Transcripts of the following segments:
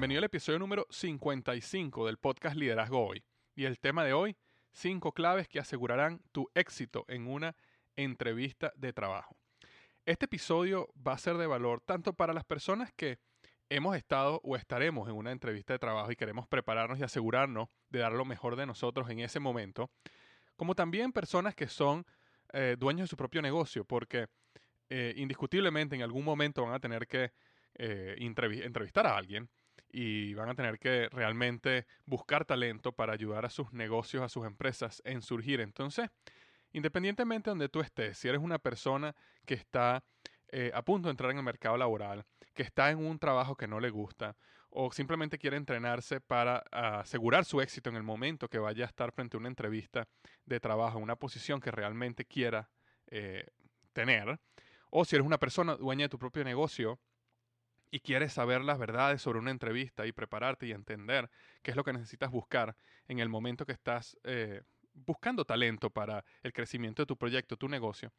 Bienvenido al episodio número 55 del podcast Liderazgo Hoy. Y el tema de hoy, cinco claves que asegurarán tu éxito en una entrevista de trabajo. Este episodio va a ser de valor tanto para las personas que hemos estado o estaremos en una entrevista de trabajo y queremos prepararnos y asegurarnos de dar lo mejor de nosotros en ese momento, como también personas que son eh, dueños de su propio negocio, porque eh, indiscutiblemente en algún momento van a tener que eh, entrevistar a alguien y van a tener que realmente buscar talento para ayudar a sus negocios, a sus empresas en surgir. Entonces, independientemente de donde tú estés, si eres una persona que está eh, a punto de entrar en el mercado laboral, que está en un trabajo que no le gusta, o simplemente quiere entrenarse para asegurar su éxito en el momento que vaya a estar frente a una entrevista de trabajo, una posición que realmente quiera eh, tener, o si eres una persona dueña de tu propio negocio, y quieres saber las verdades sobre una entrevista y prepararte y entender qué es lo que necesitas buscar en el momento que estás eh, buscando talento para el crecimiento de tu proyecto, tu negocio,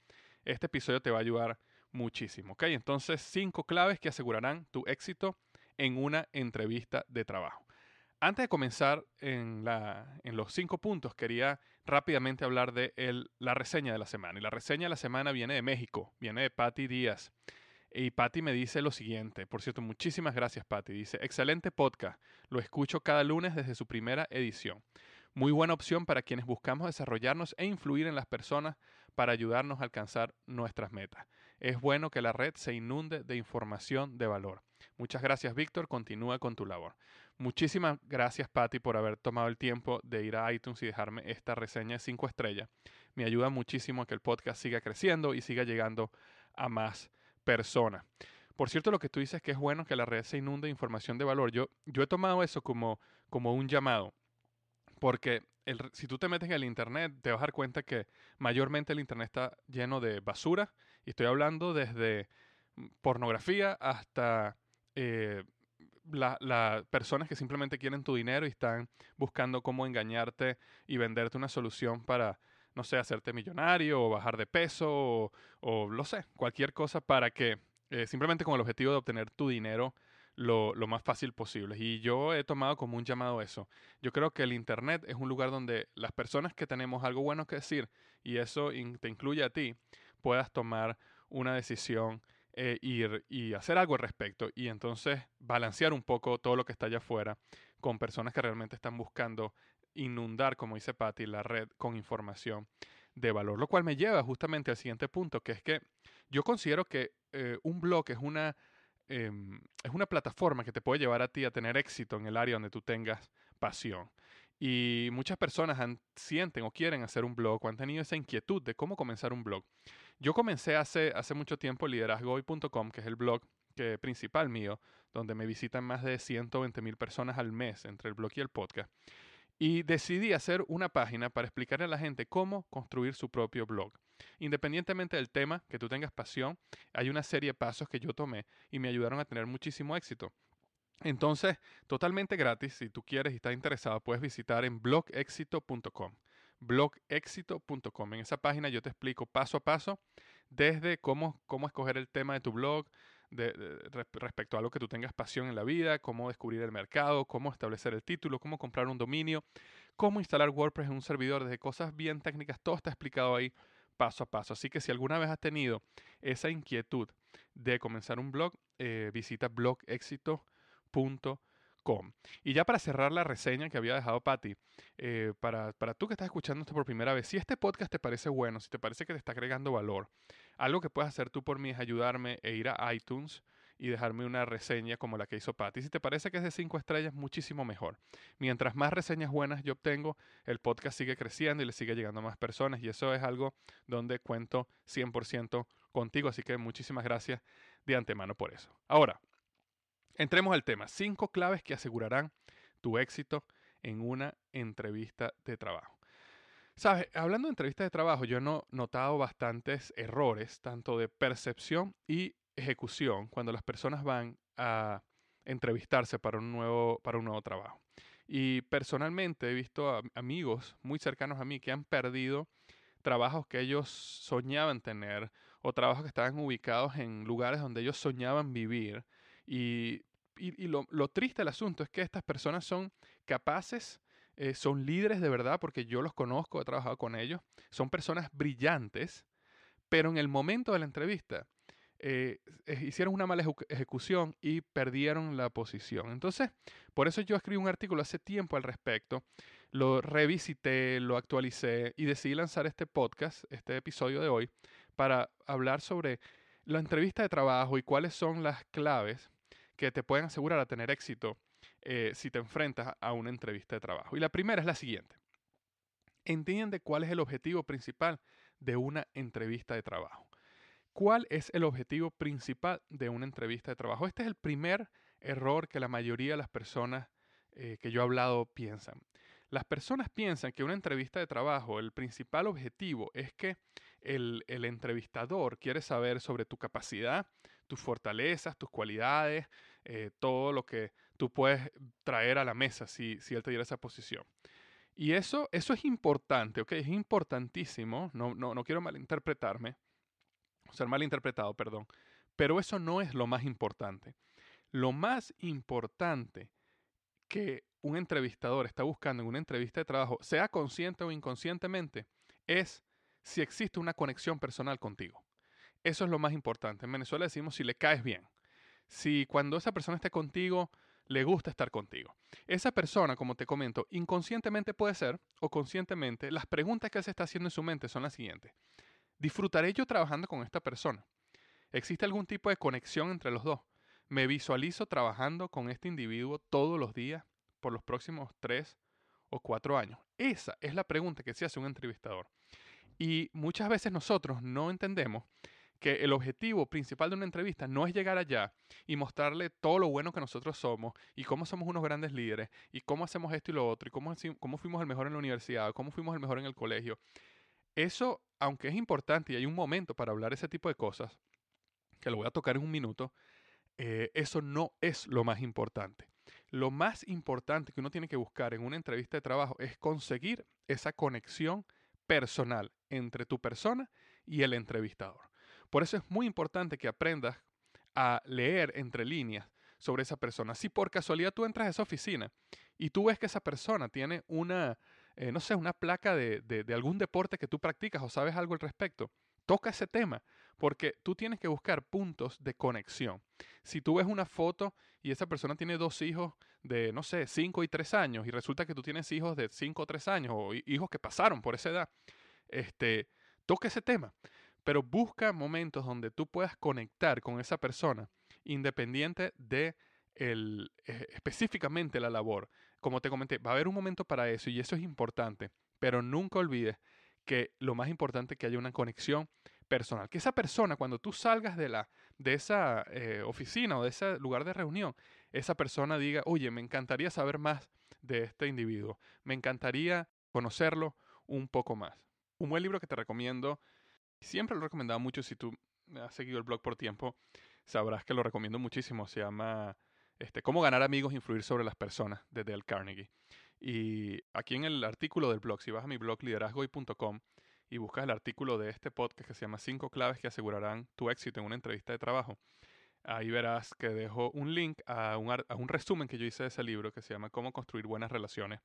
este episodio te va a ayudar muchísimo. ¿ok? Entonces, cinco claves que asegurarán tu éxito en una entrevista de trabajo. Antes de comenzar en, los cinco puntos, quería rápidamente hablar de la reseña de la semana. Y la reseña de la semana viene de México, viene de Patti Díaz. Y Patty me dice lo siguiente, por cierto, muchísimas gracias Patty. Dice, excelente podcast, lo escucho cada lunes desde su primera edición. Muy buena opción para quienes buscamos desarrollarnos e influir en las personas para ayudarnos a alcanzar nuestras metas. Es bueno que la red se inunde de información de valor. Muchas gracias Víctor, continúa con tu labor. Muchísimas gracias Patty por haber tomado el tiempo de ir a iTunes y dejarme esta reseña de 5 estrellas. Me ayuda muchísimo a que el podcast siga creciendo y siga llegando a más persona. Por cierto, lo que tú dices que es bueno que la red se inunde de información de valor. Yo, yo he tomado eso como, como un llamado, porque el, si tú te metes en el Internet, te vas a dar cuenta que mayormente el Internet está lleno de basura, y estoy hablando desde pornografía hasta eh, las personas que simplemente quieren tu dinero y están buscando cómo engañarte y venderte una solución para no sé, hacerte millonario o bajar de peso o, lo sé, cualquier cosa para que eh, simplemente con el objetivo de obtener tu dinero lo, lo, más fácil posible. Y yo he tomado como un llamado eso. Yo creo que el Internet es un lugar donde las personas que tenemos algo bueno que decir, y eso te incluye a ti, puedas tomar una decisión eh, ir, y hacer algo al respecto. Y entonces balancear un poco todo lo que está allá afuera con personas que realmente están buscando inundar, como dice Patty, la red con información de valor. Lo cual me lleva justamente al siguiente punto, que es que yo considero que eh, un blog es una, em, es una plataforma que te puede llevar a ti a tener éxito en el área donde tú tengas pasión. Y muchas personas sienten o quieren hacer un blog o han tenido esa inquietud de cómo comenzar un blog. Yo comencé hace, hace mucho tiempo liderazgohoy.com, que es el blog principal mío, donde me visitan más de 120 mil personas al mes entre el blog y el podcast. Y decidí hacer una página para explicarle a la gente cómo construir su propio blog. Independientemente del tema que tú tengas pasión, hay una serie de pasos que yo tomé y me ayudaron a tener muchísimo éxito. Entonces, totalmente gratis, si tú quieres y estás interesado, puedes visitar en blogexito.com. Blogexito.com. En esa página yo te explico paso a paso desde cómo, cómo escoger el tema de tu blog, respecto a algo que tú tengas pasión en la vida, cómo descubrir el mercado, cómo establecer el título, cómo comprar un dominio, cómo instalar WordPress en un servidor, desde cosas bien técnicas, todo está explicado ahí paso a paso. Así que si alguna vez has tenido esa inquietud de comenzar un blog, eh, visita blogexito.com y ya para cerrar la reseña que había dejado Patty, eh, para, para, tú que estás escuchando esto por primera vez, si este podcast te parece bueno, si te parece que te está agregando valor, algo que puedes hacer tú por mí es ayudarme e ir a iTunes y dejarme una reseña como la que hizo Patty. Si te parece que es de 5 estrellas, muchísimo mejor. Mientras más reseñas buenas yo obtengo, el podcast sigue creciendo y le sigue llegando a más personas y eso es algo donde cuento 100% contigo, así que muchísimas gracias de antemano por eso. Ahora, Entremos al tema. Cinco claves que asegurarán tu éxito en una entrevista de trabajo. Sabes, hablando de entrevistas de trabajo, yo he notado bastantes errores, tanto de percepción y ejecución, cuando las personas van a entrevistarse para un nuevo, para un nuevo trabajo. Y personalmente he visto amigos muy cercanos a mí que han perdido trabajos que ellos soñaban tener o trabajos que estaban ubicados en lugares donde ellos soñaban vivir y, lo, triste del asunto es que estas personas son capaces, eh, son líderes de verdad, porque yo los conozco, he trabajado con ellos, son personas brillantes, pero en el momento de la entrevista eh, hicieron una mala ejecución y perdieron la posición. Entonces, por eso yo escribí un artículo hace tiempo al respecto, lo revisité, lo actualicé y decidí lanzar este podcast, este episodio de hoy, para hablar sobre la entrevista de trabajo y cuáles son las claves que te pueden asegurar a tener éxito eh, si te enfrentas a una entrevista de trabajo. Y la primera es la siguiente. Entiende cuál es el objetivo principal de una entrevista de trabajo. ¿Cuál es el objetivo principal de una entrevista de trabajo? Este es el primer error que la mayoría de las personas eh, que yo he hablado piensan. Las personas piensan que una entrevista de trabajo, el principal objetivo es que el, el entrevistador quiere saber sobre tu capacidad, tus fortalezas, tus cualidades, eh, todo lo que tú puedes traer a la mesa si, si él te diera esa posición. Y eso, eso es importante, ¿ok? Es importantísimo, no, no, no quiero malinterpretarme, ser malinterpretado, perdón, pero eso no es lo más importante. Lo más importante que un entrevistador está buscando en una entrevista de trabajo, sea consciente o inconscientemente, es si existe una conexión personal contigo. Eso es lo más importante. En Venezuela decimos si le caes bien. Si cuando esa persona esté contigo, le gusta estar contigo. Esa persona, como te comento, inconscientemente puede ser, o conscientemente, las preguntas que él se está haciendo en su mente son las siguientes. ¿Disfrutaré yo trabajando con esta persona? ¿Existe algún tipo de conexión entre los dos? ¿Me visualizo trabajando con este individuo todos los días por los próximos tres o cuatro años? Esa es la pregunta que se hace un entrevistador. Y muchas veces nosotros no entendemos que el objetivo principal de una entrevista no es llegar allá y mostrarle todo lo bueno que nosotros somos y cómo somos unos grandes líderes y cómo hacemos esto y lo otro y cómo, cómo fuimos el mejor en la universidad, cómo fuimos el mejor en el colegio. Eso, aunque es importante y hay un momento para hablar ese tipo de cosas, que lo voy a tocar en un minuto, eh, eso no es lo más importante. Lo más importante que uno tiene que buscar en una entrevista de trabajo es conseguir esa conexión personal entre tu persona y el entrevistador. Por eso es muy importante que aprendas a leer entre líneas sobre esa persona. Si por casualidad tú entras a esa oficina y tú ves que esa persona tiene una, eh, no sé, una placa de, de, algún deporte que tú practicas o sabes algo al respecto, toca ese tema, porque tú tienes que buscar puntos de conexión. Si tú ves una foto y esa persona tiene dos hijos de, no sé, 5 y 3 años y resulta que tú tienes hijos de 5 o 3 años o hijos que pasaron por esa edad, este, toca ese tema pero busca momentos donde tú puedas conectar con esa persona independiente de el, eh, específicamente la labor. Como te comenté, va a haber un momento para eso y eso es importante, pero nunca olvides que lo más importante es que haya una conexión personal. Que esa persona, cuando tú salgas de la, de esa eh, oficina o de ese lugar de reunión, esa persona diga, oye, me encantaría saber más de este individuo, me encantaría conocerlo un poco más. Un buen libro que te recomiendo, siempre lo he recomendado mucho si tú has seguido el blog por tiempo, sabrás que lo recomiendo muchísimo, se llama este, Cómo ganar amigos e influir sobre las personas de Dale Carnegie. Y aquí en el artículo del blog, si vas a mi blog liderazgoy.com y buscas el artículo de este podcast que se llama Cinco claves que asegurarán tu éxito en una entrevista de trabajo, ahí verás que dejo un link a un, a un resumen que yo hice de ese libro que se llama Cómo construir buenas relaciones.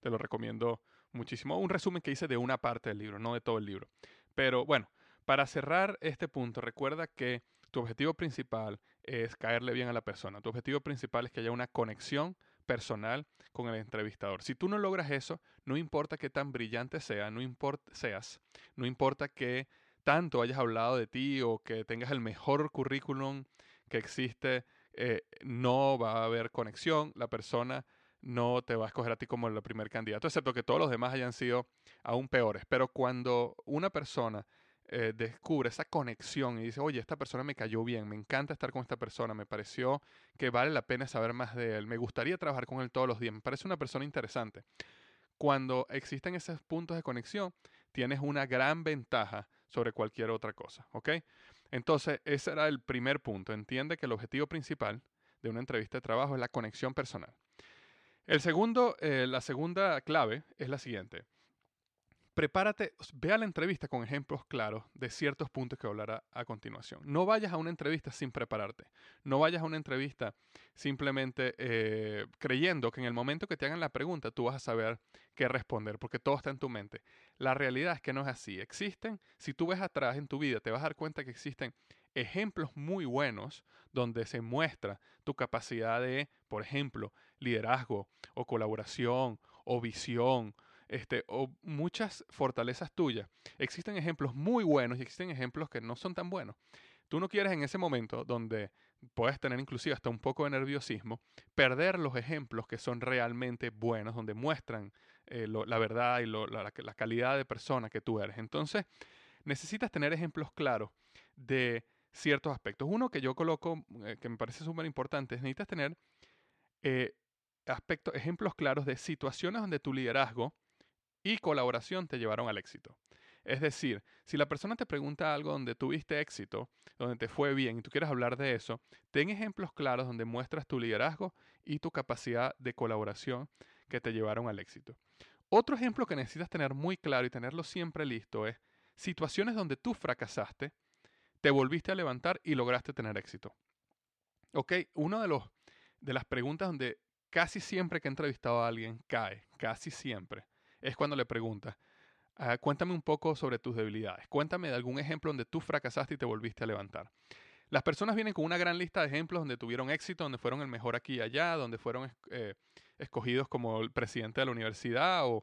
Te lo recomiendo muchísimo. Un resumen que hice de una parte del libro, no de todo el libro. Pero bueno, para cerrar este punto, recuerda que tu objetivo principal es caerle bien a la persona. Tu objetivo principal es que haya una conexión personal con el entrevistador. Si tú no logras eso, no importa qué tan brillante sea, no importa seas, no importa que tanto hayas hablado de ti o que tengas el mejor currículum que existe, eh, no va a haber conexión. La persona no te va a escoger a ti como el primer candidato, excepto que todos los demás hayan sido aún peores. Pero cuando una persona eh, descubre esa conexión y dice, oye, esta persona me cayó bien, me encanta estar con esta persona, me pareció que vale la pena saber más de él, me gustaría trabajar con él todos los días, me parece una persona interesante. Cuando existen esos puntos de conexión, tienes una gran ventaja sobre cualquier otra cosa, ¿ok? Entonces, ese era el primer punto. Entiende que el objetivo principal de una entrevista de trabajo es la conexión personal. El segundo, eh, la segunda clave es la siguiente prepárate, ve a la entrevista con ejemplos claros de ciertos puntos que hablará a continuación. No vayas a una entrevista sin prepararte. No vayas a una entrevista simplemente eh, creyendo que en el momento que te hagan la pregunta tú vas a saber qué responder, porque todo está en tu mente. La realidad es que no es así. Existen, si tú ves atrás en tu vida, te vas a dar cuenta que existen ejemplos muy buenos donde se muestra tu capacidad de, por ejemplo, liderazgo o colaboración o visión este, o muchas fortalezas tuyas. Existen ejemplos muy buenos y existen ejemplos que no son tan buenos. Tú no quieres en ese momento donde puedes tener inclusive hasta un poco de nerviosismo, perder los ejemplos que son realmente buenos, donde muestran eh, la verdad y la, calidad de persona que tú eres. Entonces, necesitas tener ejemplos claros de ciertos aspectos. Uno que yo coloco, eh, que me parece súper importante, es necesitas tener eh, aspectos, ejemplos claros de situaciones donde tu liderazgo y colaboración te llevaron al éxito. Es decir, si la persona te pregunta algo donde tuviste éxito, donde te fue bien y tú quieres hablar de eso, ten ejemplos claros donde muestras tu liderazgo y tu capacidad de colaboración que te llevaron al éxito. Otro ejemplo que necesitas tener muy claro y tenerlo siempre listo es situaciones donde tú fracasaste, te volviste a levantar y lograste tener éxito. Ok, una de, de las preguntas donde casi siempre que he entrevistado a alguien cae, casi siempre, es cuando le preguntas, ah, cuéntame un poco sobre tus debilidades, cuéntame de algún ejemplo donde tú fracasaste y te volviste a levantar. Las personas vienen con una gran lista de ejemplos donde tuvieron éxito, donde fueron el mejor aquí y allá, donde fueron eh, escogidos como el presidente de la universidad, o,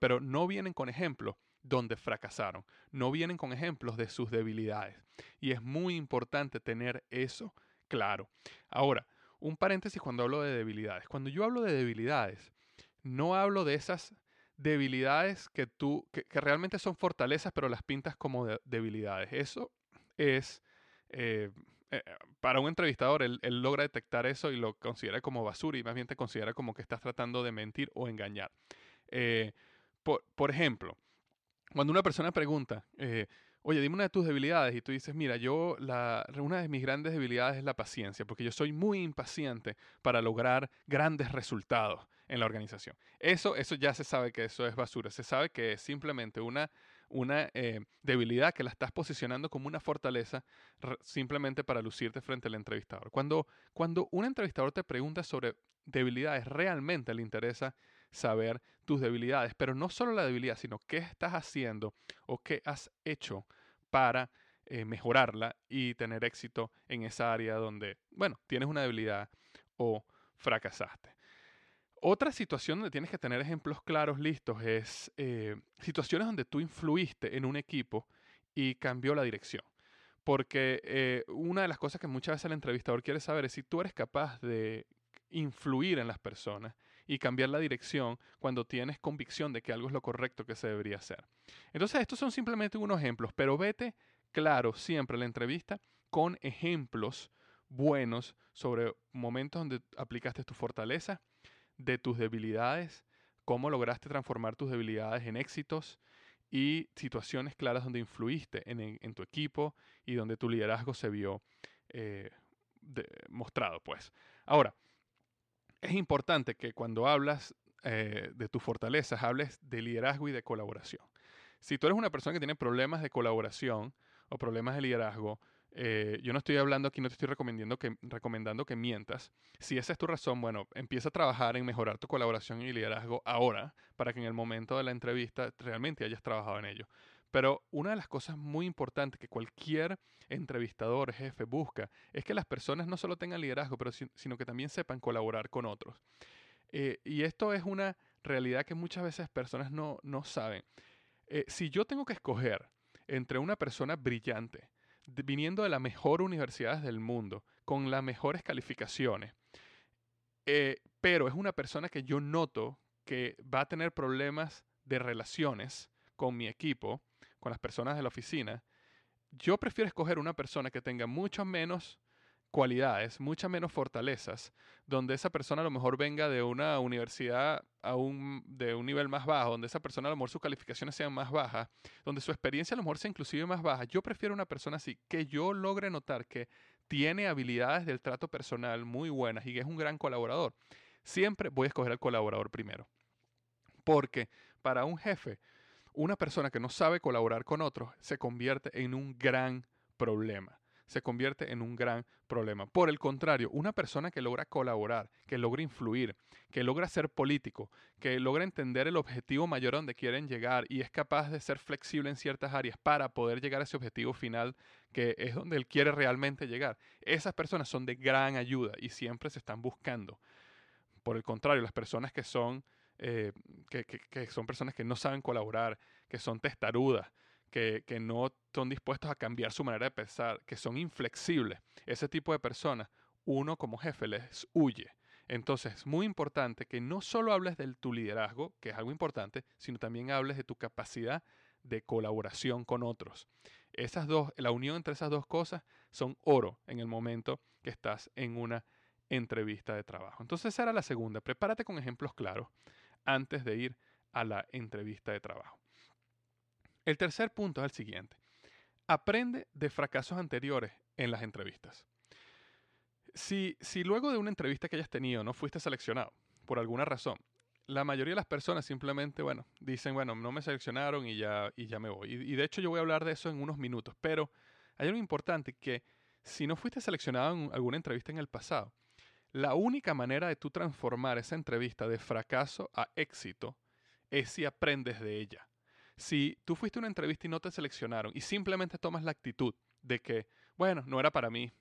pero no vienen con ejemplos donde fracasaron, no vienen con ejemplos de sus debilidades. Y es muy importante tener eso claro. Ahora, un paréntesis cuando hablo de debilidades. Cuando yo hablo de debilidades, no hablo de esas debilidades que tú, que, realmente son fortalezas, pero las pintas como debilidades. Eso es, eh, eh, para un entrevistador, él, logra detectar eso y lo considera como basura y más bien te considera como que estás tratando de mentir o engañar. Eh, por, por, ejemplo, cuando una persona pregunta, oye, dime una de tus debilidades y tú dices, mira, yo, la, una de mis grandes debilidades es la paciencia, porque yo soy muy impaciente para lograr grandes resultados en la organización. Eso, eso ya se sabe que eso es basura, se sabe que es simplemente una, una eh, debilidad que la estás posicionando como una fortaleza simplemente para lucirte frente al entrevistador. Cuando, cuando un entrevistador te pregunta sobre debilidades, realmente le interesa saber tus debilidades, pero no solo la debilidad, sino qué estás haciendo o qué has hecho para eh, mejorarla y tener éxito en esa área donde, bueno, tienes una debilidad o fracasaste. Otra situación donde tienes que tener ejemplos claros listos es eh, situaciones donde tú influiste en un equipo y cambió la dirección. Porque eh, una de las cosas que muchas veces el entrevistador quiere saber es si tú eres capaz de influir en las personas y cambiar la dirección cuando tienes convicción de que algo es lo correcto que se debería hacer. Entonces, estos son simplemente unos ejemplos, pero vete claro siempre en la entrevista con ejemplos buenos sobre momentos donde aplicaste tus fortalezas, de tus debilidades, cómo lograste transformar tus debilidades en éxitos y situaciones claras donde influiste en, tu equipo y donde tu liderazgo se vio eh, mostrado. Pues. Ahora, es importante que cuando hablas eh, de tus fortalezas, hables de liderazgo y de colaboración. Si tú eres una persona que tiene problemas de colaboración o problemas de liderazgo, eh, yo no estoy hablando aquí, no te estoy recomendando que, recomendando que mientas. Si esa es tu razón, bueno, empieza a trabajar en mejorar tu colaboración y liderazgo ahora para que en el momento de la entrevista realmente hayas trabajado en ello. Pero una de las cosas muy importantes que cualquier entrevistador, jefe, busca es que las personas no solo tengan liderazgo, pero sino que también sepan colaborar con otros. Eh, y esto es una realidad que muchas veces personas no, no saben. Eh, si yo tengo que escoger entre una persona brillante, viniendo de las mejores universidades del mundo, con las mejores calificaciones, eh, pero es una persona que yo noto que va a tener problemas de relaciones con mi equipo, con las personas de la oficina, yo prefiero escoger una persona que tenga mucho menos cualidades, muchas menos fortalezas, donde esa persona a lo mejor venga de una universidad a de un nivel más bajo, donde esa persona a lo mejor sus calificaciones sean más bajas, donde su experiencia a lo mejor sea inclusive más baja. Yo prefiero una persona así, que yo logre notar que tiene habilidades del trato personal muy buenas y que es un gran colaborador. Siempre voy a escoger al colaborador primero. Porque para un jefe, una persona que no sabe colaborar con otros se convierte en un gran problema se convierte en un gran problema. Por el contrario, una persona que logra colaborar, que logra influir, que logra ser político, que logra entender el objetivo mayor a donde quieren llegar y es capaz de ser flexible en ciertas áreas para poder llegar a ese objetivo final que es donde él quiere realmente llegar, esas personas son de gran ayuda y siempre se están buscando. Por el contrario, las personas que son eh, que, que, son personas que no saben colaborar, que son testarudas, que, no son dispuestos a cambiar su manera de pensar, que son inflexibles. Ese tipo de personas, uno como jefe les huye. Entonces es muy importante que no solo hables de tu liderazgo, que es algo importante, sino también hables de tu capacidad de colaboración con otros. Esas dos, la unión entre esas dos cosas son oro en el momento que estás en una entrevista de trabajo. Entonces esa era la segunda. Prepárate con ejemplos claros antes de ir a la entrevista de trabajo. El tercer punto es el siguiente. Aprende de fracasos anteriores en las entrevistas. Si, si luego de una entrevista que hayas tenido no fuiste seleccionado por alguna razón, la mayoría de las personas simplemente, bueno, dicen, bueno, no me seleccionaron y ya, y ya me voy. Y, y, de hecho yo voy a hablar de eso en unos minutos, pero hay algo importante que si no fuiste seleccionado en alguna entrevista en el pasado, la única manera de tú transformar esa entrevista de fracaso a éxito es si aprendes de ella si tú fuiste a una entrevista y no te seleccionaron y simplemente tomas la actitud de que, bueno, no era para mí,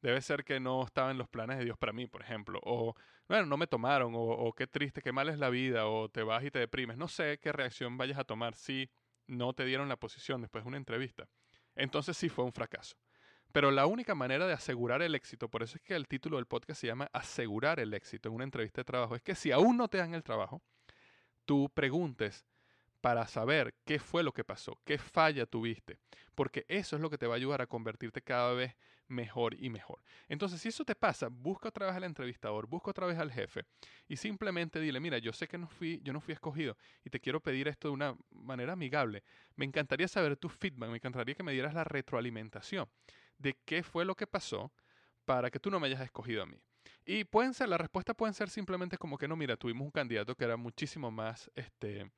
debe ser que no estaba en los planes de Dios para mí, por ejemplo, o, bueno, no me tomaron, o, qué triste, qué mal es la vida, o te vas y te deprimes, no sé qué reacción vayas a tomar si no te dieron la posición después de una entrevista. Entonces sí fue un fracaso. Pero la única manera de asegurar el éxito, por eso es que el título del podcast se llama Asegurar el éxito en una entrevista de trabajo, es que si aún no te dan el trabajo, tú preguntes, para saber qué fue lo que pasó, qué falla tuviste, porque eso es lo que te va a ayudar a convertirte cada vez mejor y mejor. Entonces, si eso te pasa, busca otra vez al entrevistador, busca otra vez al jefe y simplemente dile, mira, yo sé que no fui, yo no fui escogido y te quiero pedir esto de una manera amigable. Me encantaría saber tu feedback, me encantaría que me dieras la retroalimentación de qué fue lo que pasó para que tú no me hayas escogido a mí. Y pueden ser, la respuesta pueden ser simplemente como que no, mira, tuvimos un candidato que era muchísimo más, este,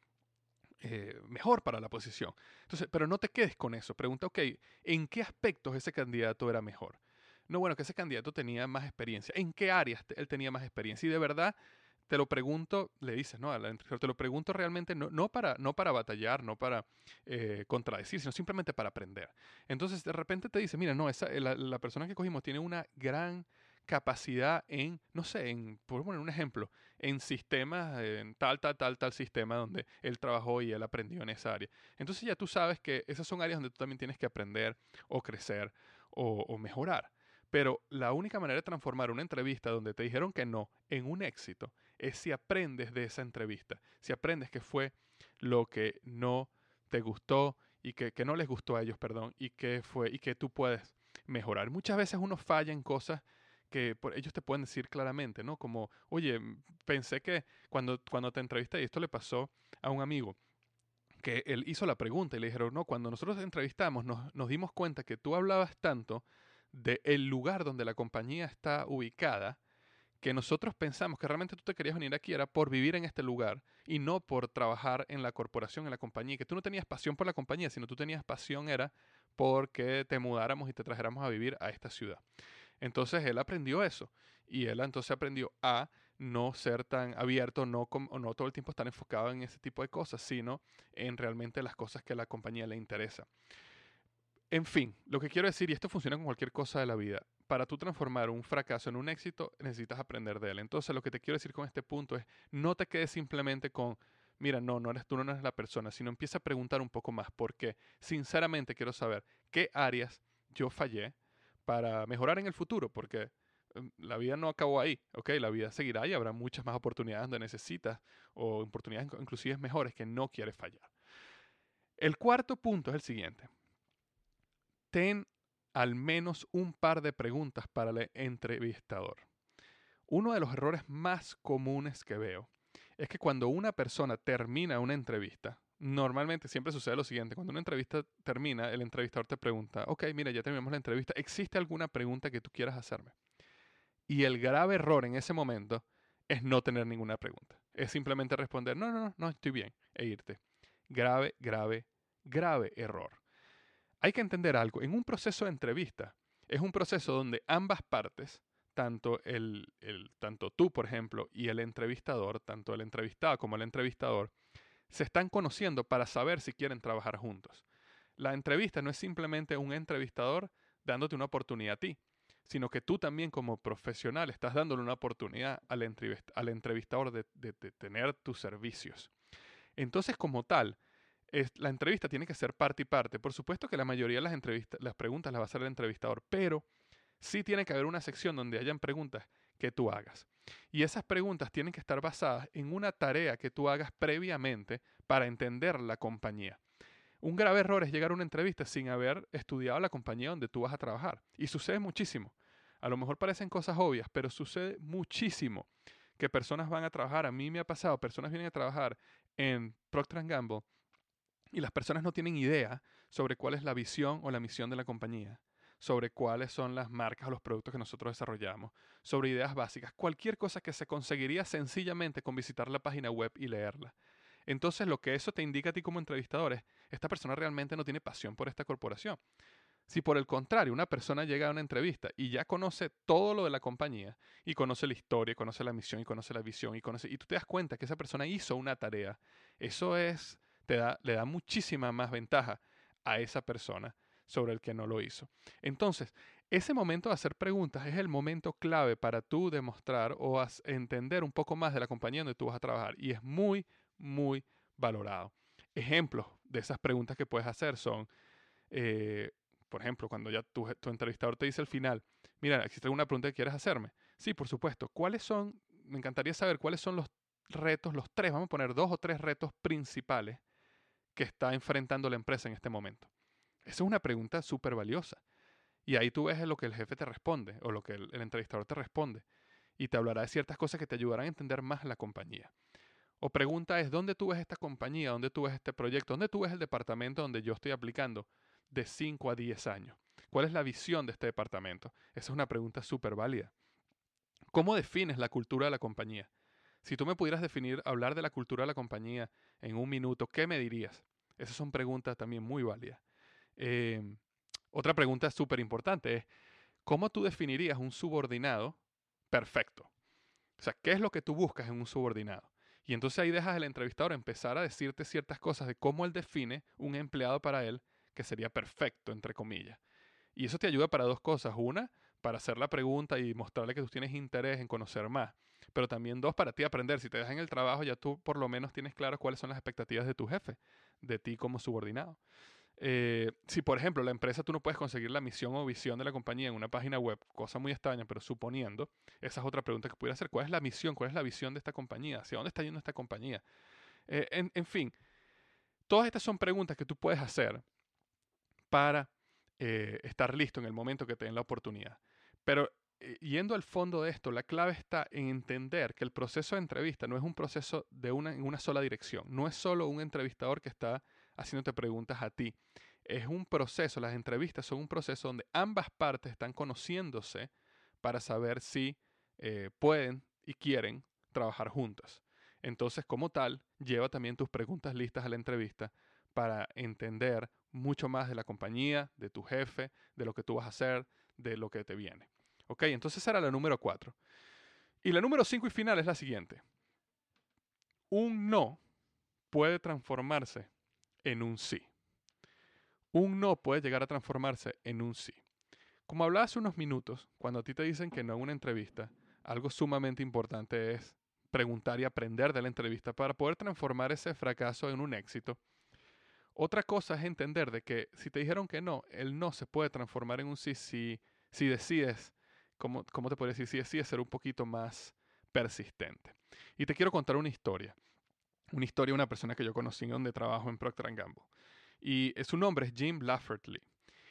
eh, mejor para la posición. Entonces, pero no te quedes con eso. Pregunta, ok, ¿en qué aspectos ese candidato era mejor? No, bueno, que ese candidato tenía más experiencia. ¿En qué áreas él tenía más experiencia? Y de verdad, te lo pregunto, le dices, ¿no? te lo pregunto realmente no, no, para, no para batallar, no para eh, contradecir, sino simplemente para aprender. Entonces, de repente te dice, mira, no, esa, la, la persona que cogimos tiene una gran capacidad en, no sé, en, por poner un ejemplo, en sistemas, en tal, tal, tal, tal sistema donde él trabajó y él aprendió en esa área. Entonces ya tú sabes que esas son áreas donde tú también tienes que aprender o crecer o, o mejorar. Pero la única manera de transformar una entrevista donde te dijeron que no en un éxito es si aprendes de esa entrevista, si aprendes que fue lo que no te gustó y que, que no les gustó a ellos, perdón, y que fue y que tú puedes mejorar. Muchas veces uno falla en cosas que por, ellos te pueden decir claramente, ¿no? Como, oye, pensé que cuando, cuando te entrevisté, y esto le pasó a un amigo, que él hizo la pregunta y le dijeron, no, cuando nosotros te entrevistamos nos, nos dimos cuenta que tú hablabas tanto del lugar donde la compañía está ubicada, que nosotros pensamos que realmente tú te querías venir aquí era por vivir en este lugar y no por trabajar en la corporación, en la compañía, que tú no tenías pasión por la compañía, sino tú tenías pasión era porque te mudáramos y te trajéramos a vivir a esta ciudad. Entonces él aprendió eso y él entonces aprendió a no ser tan abierto, no, no todo el tiempo estar enfocado en ese tipo de cosas, sino en realmente las cosas que a la compañía le interesa. En fin, lo que quiero decir, y esto funciona con cualquier cosa de la vida, para tú transformar un fracaso en un éxito necesitas aprender de él. Entonces lo que te quiero decir con este punto es, no te quedes simplemente con, mira, no, no eres tú, no eres la persona, sino empieza a preguntar un poco más, porque sinceramente quiero saber qué áreas yo fallé para mejorar en el futuro, porque em, la vida no acabó ahí, ¿ok? La vida seguirá y habrá muchas más oportunidades donde necesitas o oportunidades inclusive mejores que no quieres fallar. El cuarto punto es el siguiente. Ten al menos un par de preguntas para el entrevistador. Uno de los errores más comunes que veo es que cuando una persona termina una entrevista, normalmente siempre sucede lo siguiente, cuando una entrevista termina, el entrevistador te pregunta, ok, mira, ya terminamos la entrevista, ¿existe alguna pregunta que tú quieras hacerme? Y el grave error en ese momento es no tener ninguna pregunta. Es simplemente responder, no, no, no, no, estoy bien, e irte. Grave, grave, grave error. Hay que entender algo, en un proceso de entrevista, es un proceso donde ambas partes, tanto, tú, por ejemplo, y el entrevistador, tanto el entrevistado como el entrevistador, se están conociendo para saber si quieren trabajar juntos. La entrevista no es simplemente un entrevistador dándote una oportunidad a ti, sino que tú también como profesional estás dándole una oportunidad al, entrevistador de, de, tener tus servicios. Entonces, como tal, la entrevista tiene que ser parte y parte. Por supuesto que la mayoría de las, entrevistas, las preguntas las va a hacer el entrevistador, pero sí tiene que haber una sección donde hayan preguntas que tú hagas. Y esas preguntas tienen que estar basadas en una tarea que tú hagas previamente para entender la compañía. Un grave error es llegar a una entrevista sin haber estudiado la compañía donde tú vas a trabajar. Y sucede muchísimo. A lo mejor parecen cosas obvias, pero sucede muchísimo que personas van a trabajar. A mí me ha pasado, personas vienen a trabajar en Procter Gamble y las personas no tienen idea sobre cuál es la visión o la misión de la compañía, sobre cuáles son las marcas o los productos que nosotros desarrollamos, sobre ideas básicas, cualquier cosa que se conseguiría sencillamente con visitar la página web y leerla. Entonces lo que eso te indica a ti como entrevistador es, esta persona realmente no tiene pasión por esta corporación. Si por el contrario una persona llega a una entrevista y ya conoce todo lo de la compañía, y conoce la historia, conoce la misión, y conoce la visión, y, conoce, y tú te das cuenta que esa persona hizo una tarea, eso es le da muchísima más ventaja a esa persona sobre el que no lo hizo. Entonces, ese momento de hacer preguntas es el momento clave para tú demostrar o entender un poco más de la compañía donde tú vas a trabajar y es muy, muy valorado. Ejemplos de esas preguntas que puedes hacer son, eh, por ejemplo, cuando ya tu, entrevistador te dice al final, mira, ¿existe alguna pregunta que quieres hacerme? Sí, por supuesto. ¿Cuáles son, me encantaría saber cuáles son los retos, los tres, vamos a poner dos o tres retos principales que está enfrentando la empresa en este momento? Esa es una pregunta súper valiosa. Y ahí tú ves lo que el jefe te responde o lo que el, entrevistador te responde. Y te hablará de ciertas cosas que te ayudarán a entender más la compañía. O pregunta es, ¿dónde tú ves esta compañía? ¿Dónde tú ves este proyecto? ¿Dónde tú ves el departamento donde yo estoy aplicando de 5 a 10 años? ¿Cuál es la visión de este departamento? Esa es una pregunta súper válida. ¿Cómo defines la cultura de la compañía? Si tú me pudieras definir, hablar de la cultura de la compañía en un minuto, ¿qué me dirías? Esas son preguntas también muy válidas. Em, otra pregunta súper importante es, ¿cómo tú definirías un subordinado perfecto? O sea, ¿qué es lo que tú buscas en un subordinado? Y entonces ahí dejas al entrevistador empezar a decirte ciertas cosas de cómo él define un empleado para él que sería perfecto, entre comillas. Y eso te ayuda para dos cosas. Una, para hacer la pregunta y mostrarle que tú tienes interés en conocer más. Pero también dos, para ti aprender. Si te dejan el trabajo, ya tú por lo menos tienes claro cuáles son las expectativas de tu jefe, de ti como subordinado. Eh, si, por ejemplo, la empresa tú no puedes conseguir la misión o visión de la compañía en una página web, cosa muy extraña, pero suponiendo, esa es otra pregunta que pudiera hacer. ¿Cuál es la misión? ¿Cuál es la visión de esta compañía? ¿Hacia dónde está yendo esta compañía? Eh, en, fin, todas estas son preguntas que tú puedes hacer para eh, estar listo en el momento que te den la oportunidad. Pero yendo al fondo de esto, la clave está en entender que el proceso de entrevista no es un proceso de una, en una sola dirección. No es solo un entrevistador que está haciéndote preguntas a ti. Es un proceso, las entrevistas son un proceso donde ambas partes están conociéndose para saber si eh, pueden y quieren trabajar juntas. Entonces, como tal, lleva también tus preguntas listas a la entrevista para entender mucho más de la compañía, de tu jefe, de lo que tú vas a hacer, de lo que te viene. Ok, entonces era la número cuatro. Y la número cinco y final es la siguiente. Un no puede transformarse en un sí. Un no puede llegar a transformarse en un sí. Como hablaba hace unos minutos, cuando a ti te dicen que no en una entrevista, algo sumamente importante es preguntar y aprender de la entrevista para poder transformar ese fracaso en un éxito. Otra cosa es entender de que si te dijeron que no, el no se puede transformar en un sí si, si decides ¿cómo, te puedo decir? Sí, es ser un poquito más persistente. Y te quiero contar una historia. Una historia de una persona que yo conocí donde trabajo en Procter Gamble. Y su nombre es Jim Lafferty.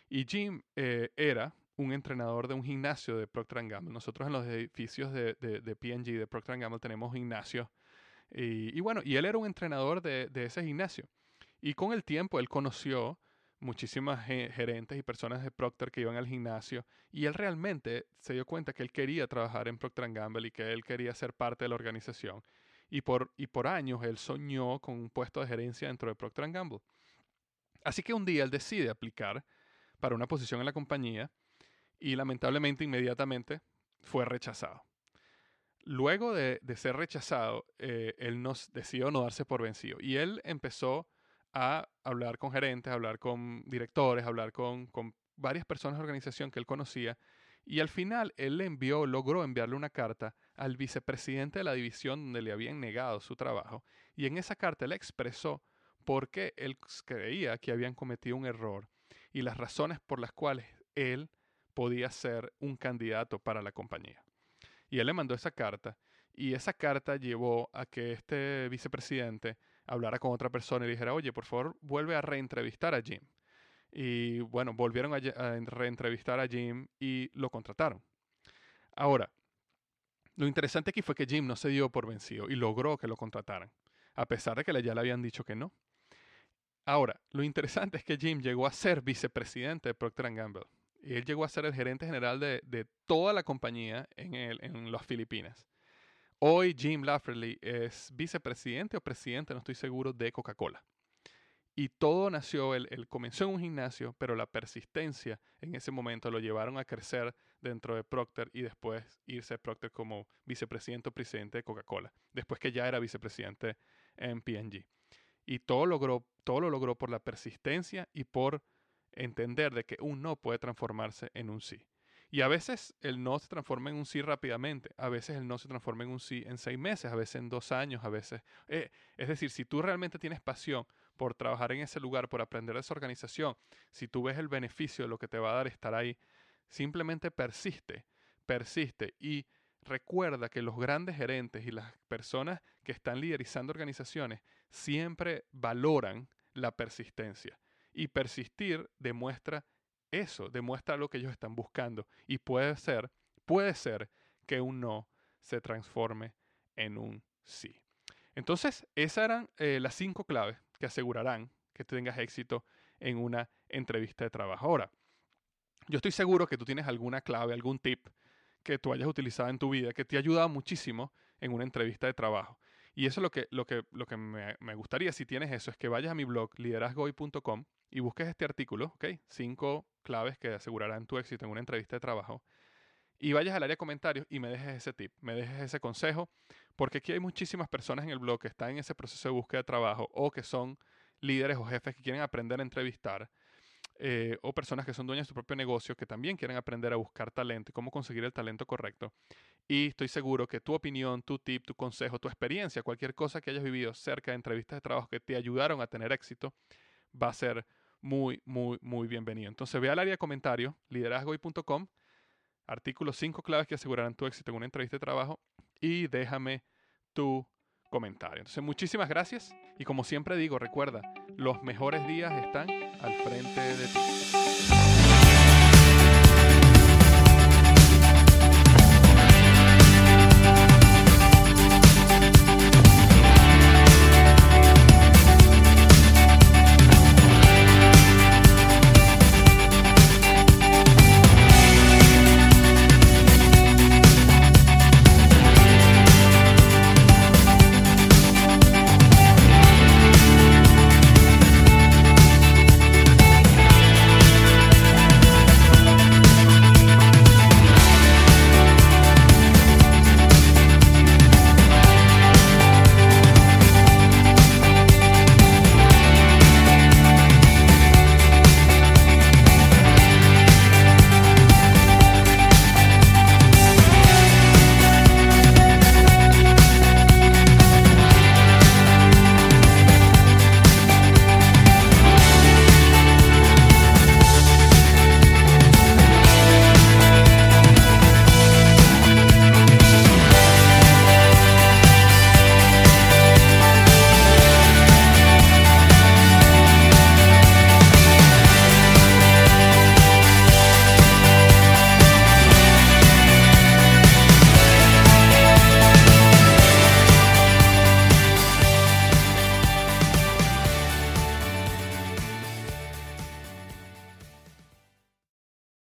Y Jim eh, era un entrenador de un gimnasio de Procter Gamble. Nosotros en los edificios de, de, de P&G, de Procter Gamble, tenemos gimnasios. Y, bueno, y él era un entrenador de, de ese gimnasio. Y con el tiempo él conoció muchísimas gerentes y personas de Procter que iban al gimnasio y él realmente se dio cuenta que él quería trabajar en Procter Gamble y que él quería ser parte de la organización. Y por, y por años él soñó con un puesto de gerencia dentro de Procter Gamble. Así que un día él decide aplicar para una posición en la compañía y lamentablemente inmediatamente fue rechazado. Luego de, ser rechazado, eh, él nos decidió no darse por vencido y él empezó a hablar con gerentes, hablar con directores, hablar con, varias personas de organización que él conocía. Y al final él le envió, logró enviarle una carta al vicepresidente de la división donde le habían negado su trabajo. Y en esa carta él expresó por qué él creía que habían cometido un error y las razones por las cuales él podía ser un candidato para la compañía. Y él le mandó esa carta y esa carta llevó a que este vicepresidente hablara con otra persona y dijera, oye, por favor, vuelve a reentrevistar a Jim. Y bueno, volvieron a, reentrevistar a Jim y lo contrataron. Ahora, lo interesante aquí fue que Jim no se dio por vencido y logró que lo contrataran, a pesar de que ya le habían dicho que no. Ahora, lo interesante es que Jim llegó a ser vicepresidente de Procter Gamble. Y él llegó a ser el gerente general de, de toda la compañía en, el, en las Filipinas. Hoy Jim Lafferty es vicepresidente o presidente, no estoy seguro, de Coca-Cola. Y todo nació, él, comenzó en un gimnasio, pero la persistencia en ese momento lo llevaron a crecer dentro de Procter y después irse a Procter como vicepresidente o presidente de Coca-Cola, después que ya era vicepresidente en P&G. Y todo, logró, todo lo logró por la persistencia y por entender de que un no puede transformarse en un sí. Y a veces el no se transforma en un sí rápidamente, a veces el no se transforma en un sí en seis meses, a veces en dos años, a veces... Eh, es decir, si tú realmente tienes pasión por trabajar en ese lugar, por aprender de esa organización, si tú ves el beneficio de lo que te va a dar estar ahí, simplemente persiste, persiste y recuerda que los grandes gerentes y las personas que están liderizando organizaciones siempre valoran la persistencia. Y persistir demuestra eso demuestra lo que ellos están buscando y puede ser, puede ser que un no se transforme en un sí. Entonces, esas eran eh, las cinco claves que asegurarán que tengas éxito en una entrevista de trabajo. Ahora, yo estoy seguro que tú tienes alguna clave, algún tip que tú hayas utilizado en tu vida que te ha ayudado muchísimo en una entrevista de trabajo. Y eso es lo que, lo que, lo que me, me gustaría, si tienes eso, es que vayas a mi blog liderazgoy.com y busques este artículo, ¿ok? Cinco claves que asegurarán tu éxito en una entrevista de trabajo. Y vayas al área comentarios y me dejes ese tip, me dejes ese consejo, porque aquí hay muchísimas personas en el blog que están en ese proceso de búsqueda de trabajo o que son líderes o jefes que quieren aprender a entrevistar. Eh, o personas que son dueñas de su propio negocio que también quieren aprender a buscar talento y cómo conseguir el talento correcto. Y estoy seguro que tu opinión, tu tip, tu consejo, tu experiencia, cualquier cosa que hayas vivido cerca de entrevistas de trabajo que te ayudaron a tener éxito, va a ser muy, muy, muy bienvenido. Entonces ve al área de comentarios, liderazgoy.com, artículo 5 claves que asegurarán tu éxito en una entrevista de trabajo y déjame tu comentario. Entonces muchísimas gracias y como siempre digo, recuerda, los mejores días están al frente de ti.